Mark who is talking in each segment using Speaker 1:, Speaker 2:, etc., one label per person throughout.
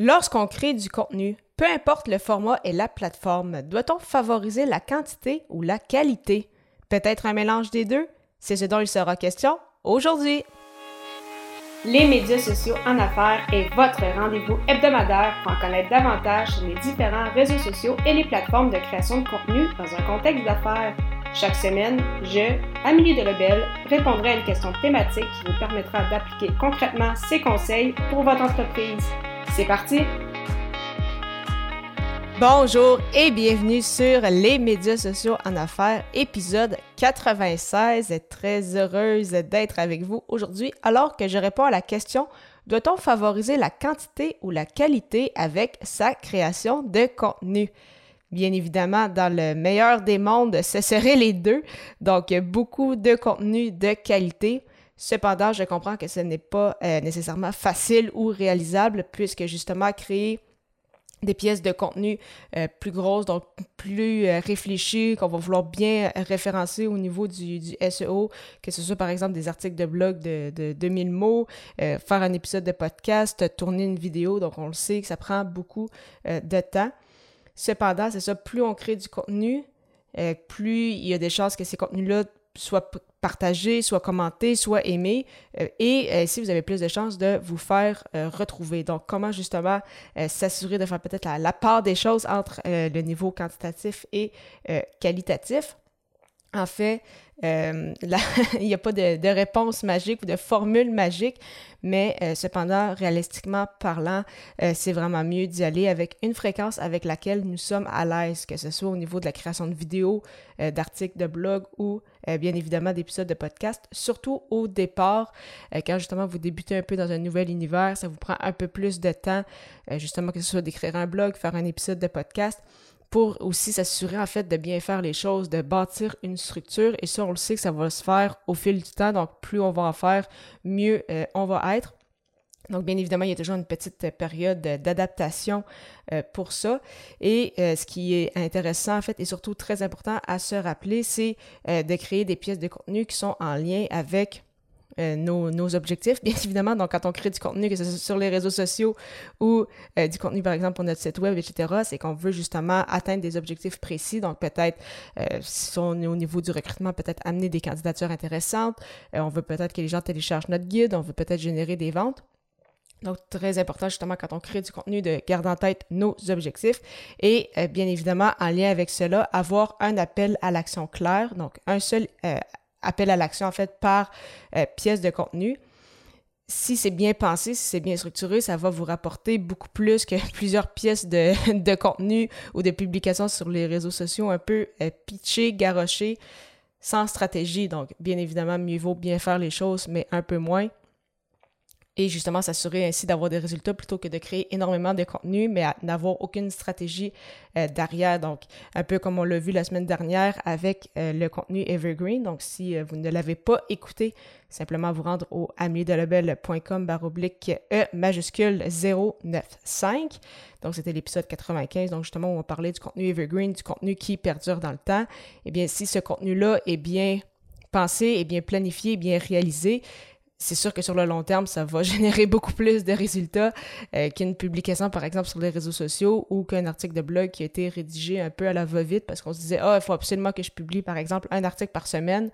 Speaker 1: Lorsqu'on crée du contenu, peu importe le format et la plateforme, doit-on favoriser la quantité ou la qualité? Peut-être un mélange des deux? C'est ce dont il sera question aujourd'hui.
Speaker 2: Les médias sociaux en affaires est votre rendez-vous hebdomadaire pour en connaître davantage sur les différents réseaux sociaux et les plateformes de création de contenu dans un contexte d'affaires. Chaque semaine, je, Amélie Delebel, répondrai à une question thématique qui vous permettra d'appliquer concrètement ces conseils pour votre entreprise. C'est parti!
Speaker 1: Bonjour et bienvenue sur les médias sociaux en affaires, épisode 96. Très heureuse d'être avec vous aujourd'hui alors que je réponds à la question doit-on favoriser la quantité ou la qualité avec sa création de contenu? Bien évidemment, dans le meilleur des mondes, ce serait les deux. Donc, beaucoup de contenu de qualité. Cependant, je comprends que ce n'est pas euh, nécessairement facile ou réalisable puisque justement créer des pièces de contenu euh, plus grosses, donc plus euh, réfléchies, qu'on va vouloir bien référencer au niveau du, SEO, que ce soit par exemple des articles de blog de, de 2000 mots, faire un épisode de podcast, tourner une vidéo, donc on le sait que ça prend beaucoup de temps. Cependant, c'est ça, plus on crée du contenu, plus il y a des chances que ces contenus-là soit partagé, soit commenté, soit aimé, euh, et euh, si vous avez plus de chances de vous faire euh, retrouver. Donc, comment justement s'assurer de faire peut-être la, part des choses entre le niveau quantitatif et qualitatif? En fait, euh, il n'y a pas de, réponse magique ou de formule magique, mais euh, cependant, réalistiquement parlant, euh, c'est vraiment mieux d'y aller avec une fréquence avec laquelle nous sommes à l'aise, que ce soit au niveau de la création de vidéos, d'articles de blog ou bien évidemment d'épisodes de podcast. Surtout au départ, quand justement vous débutez un peu dans un nouvel univers, ça vous prend un peu plus de temps, justement que ce soit d'écrire un blog, faire un épisode de podcast pour aussi s'assurer en fait de bien faire les choses, de bâtir une structure. Et ça, on le sait que ça va se faire au fil du temps. Donc, plus on va en faire, mieux euh, on va être. Donc, bien évidemment, il y a toujours une petite période d'adaptation euh, pour ça. Et euh, ce qui est intéressant, en fait, et surtout très important à se rappeler, c'est de créer des pièces de contenu qui sont en lien avec euh, nos, objectifs, bien évidemment. Donc, quand on crée du contenu, que ce soit sur les réseaux sociaux ou euh, du contenu, par exemple, pour notre site web, etc., c'est qu'on veut justement atteindre des objectifs précis. Donc, peut-être, euh, si on est au niveau du recrutement, peut-être amener des candidatures intéressantes. on veut peut-être que les gens téléchargent notre guide. On veut peut-être générer des ventes. Donc, très important justement quand on crée du contenu de garder en tête nos objectifs et bien évidemment, en lien avec cela, avoir un appel à l'action clair, donc un seul appel à l'action en fait par euh, pièce de contenu. Si c'est bien pensé, si c'est bien structuré, ça va vous rapporter beaucoup plus que plusieurs pièces de, contenu ou de publications sur les réseaux sociaux un peu euh, pitchées, garochées, sans stratégie. Donc, bien évidemment, mieux vaut bien faire les choses, mais un peu moins et justement s'assurer ainsi d'avoir des résultats plutôt que de créer énormément de contenu, mais n'avoir aucune stratégie euh, derrière. Donc, un peu comme on l'a vu la semaine dernière avec euh, le contenu Evergreen. Donc, si euh, vous ne l'avez pas écouté, simplement vous rendre au amiedelabel.com baroblique E majuscule 095. Donc, c'était l'épisode 95. Donc, justement, où on parlait du contenu Evergreen, du contenu qui perdure dans le temps. Eh bien, si ce contenu-là est bien pensé, est bien planifié, bien réalisé, c'est sûr que sur le long terme, ça va générer beaucoup plus de résultats euh, qu'une publication, par exemple, sur les réseaux sociaux ou qu'un article de blog qui a été rédigé un peu à la va-vite parce qu'on se disait, ah, il faut absolument que je publie, par exemple, un article par semaine.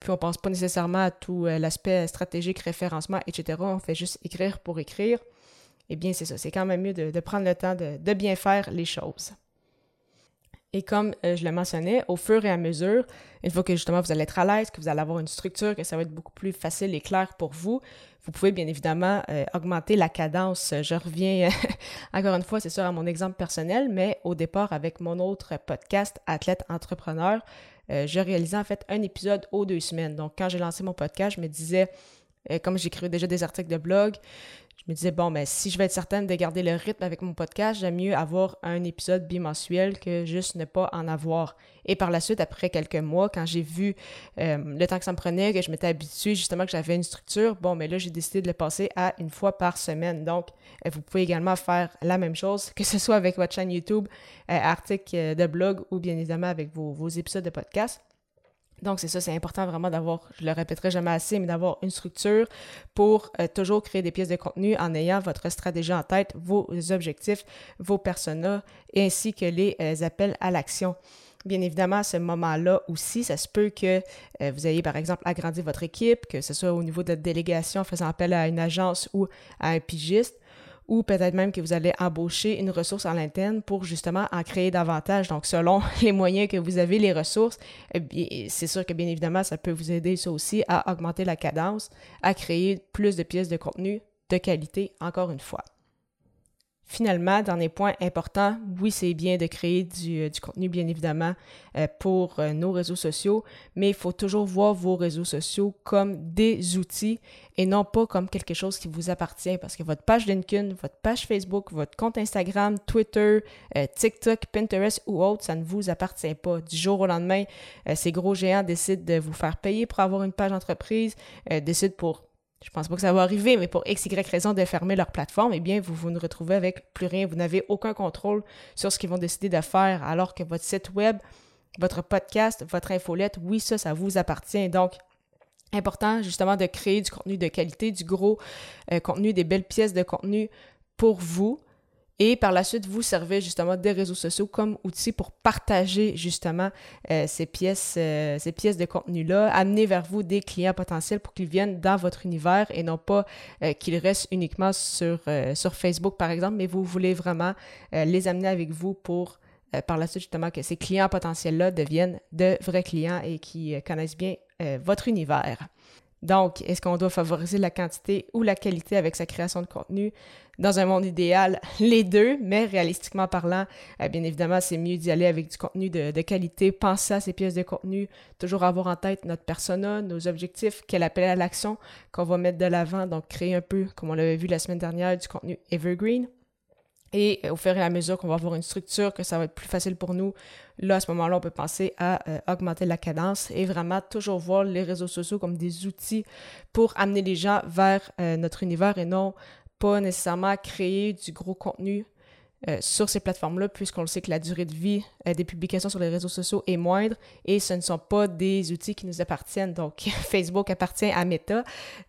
Speaker 1: Puis on pense pas nécessairement à tout euh, l'aspect stratégique, référencement, etc. On fait juste écrire pour écrire. Eh bien, c'est ça. C'est quand même mieux de, prendre le temps de bien faire les choses. Et comme euh, je le mentionnais, au fur et à mesure, une fois que justement vous allez être à l'aise, que vous allez avoir une structure, que ça va être beaucoup plus facile et clair pour vous, vous pouvez bien évidemment euh, augmenter la cadence. Je reviens encore une fois, c'est sûr, à mon exemple personnel, mais au départ, avec mon autre podcast, Athlète Entrepreneur, euh, je réalisais en fait un épisode aux deux semaines. Donc, quand j'ai lancé mon podcast, je me disais, comme j'écrivais déjà des articles de blog, je me disais, bon, mais si je veux être certaine de garder le rythme avec mon podcast, j'aime mieux avoir un épisode bimensuel que juste ne pas en avoir. Et par la suite, après quelques mois, quand j'ai vu euh, le temps que ça me prenait, que je m'étais habituée justement que j'avais une structure, bon, mais là, j'ai décidé de le passer à une fois par semaine. Donc, euh, vous pouvez également faire la même chose, que ce soit avec votre chaîne YouTube, euh, article de blog ou bien évidemment avec vos épisodes de podcast. Donc, c'est ça, c'est important vraiment d'avoir, je le répéterai jamais assez, mais d'avoir une structure pour euh, toujours créer des pièces de contenu en ayant votre stratégie en tête, vos objectifs, vos personas, ainsi que les euh, appels à l'action. Bien évidemment, à ce moment-là aussi, ça se peut que euh, vous ayez, par exemple, agrandi votre équipe, que ce soit au niveau de délégation, faisant appel à une agence ou à un pigiste ou peut-être même que vous allez embaucher une ressource en l'interne pour justement en créer davantage. Donc, selon les moyens que vous avez, les ressources, eh c'est sûr que bien évidemment, ça peut vous aider ça aussi à augmenter la cadence, à créer plus de pièces de contenu de qualité, encore une fois. Finalement, dans les points importants, oui, c'est bien de créer du, euh, contenu, bien évidemment, euh, pour euh, nos réseaux sociaux, mais il faut toujours voir vos réseaux sociaux comme des outils et non pas comme quelque chose qui vous appartient, parce que votre page LinkedIn, votre page Facebook, votre compte Instagram, Twitter, TikTok, Pinterest ou autre, ça ne vous appartient pas. Du jour au lendemain, ces gros géants décident de vous faire payer pour avoir une page entreprise, décident pour je pense pas que ça va arriver, mais pour X, Y raison de fermer leur plateforme, eh bien, vous vous retrouvez avec plus rien. Vous n'avez aucun contrôle sur ce qu'ils vont décider de faire, alors que votre site web, votre podcast, votre infolette, oui, ça, ça vous appartient. Donc, important justement de créer du contenu de qualité, du gros euh, contenu, des belles pièces de contenu pour vous, et par la suite, vous servez justement des réseaux sociaux comme outil pour partager justement euh, ces pièces, euh, ces pièces de contenu-là, amener vers vous des clients potentiels pour qu'ils viennent dans votre univers et non pas euh, qu'ils restent uniquement sur, sur Facebook par exemple, mais vous voulez vraiment les amener avec vous pour par la suite justement que ces clients potentiels-là deviennent de vrais clients et qui connaissent bien votre univers. Donc, est-ce qu'on doit favoriser la quantité ou la qualité avec sa création de contenu? Dans un monde idéal, les deux, mais réalistiquement parlant, euh, bien évidemment, c'est mieux d'y aller avec du contenu de, qualité, penser à ces pièces de contenu, toujours avoir en tête notre persona, nos objectifs, quel appel à l'action qu'on va mettre de l'avant, donc créer un peu, comme on l'avait vu la semaine dernière, du contenu evergreen. Et au fur et à mesure qu'on va avoir une structure, que ça va être plus facile pour nous, là, à ce moment-là, on peut penser à euh, augmenter la cadence et vraiment toujours voir les réseaux sociaux comme des outils pour amener les gens vers euh, notre univers et non pas nécessairement créer du gros contenu euh, sur ces plateformes-là, puisqu'on sait que la durée de vie euh, des publications sur les réseaux sociaux est moindre et ce ne sont pas des outils qui nous appartiennent. Donc, Facebook appartient à Meta,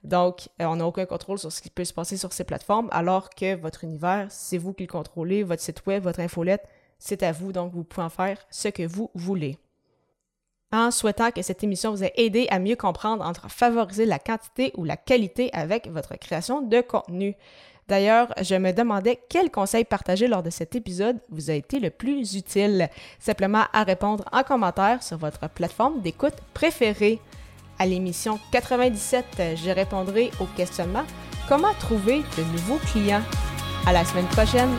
Speaker 1: donc euh, on n'a aucun contrôle sur ce qui peut se passer sur ces plateformes, alors que votre univers, c'est vous qui le contrôlez, votre site web, votre infolette, c'est à vous, donc vous pouvez en faire ce que vous voulez. En souhaitant que cette émission vous ait aidé à mieux comprendre entre favoriser la quantité ou la qualité avec votre création de contenu. D'ailleurs, je me demandais quel conseil partagé lors de cet épisode vous a été le plus utile. Simplement à répondre en commentaire sur votre plateforme d'écoute préférée. À l'émission 97, je répondrai au questionnement Comment trouver de nouveaux clients À la semaine prochaine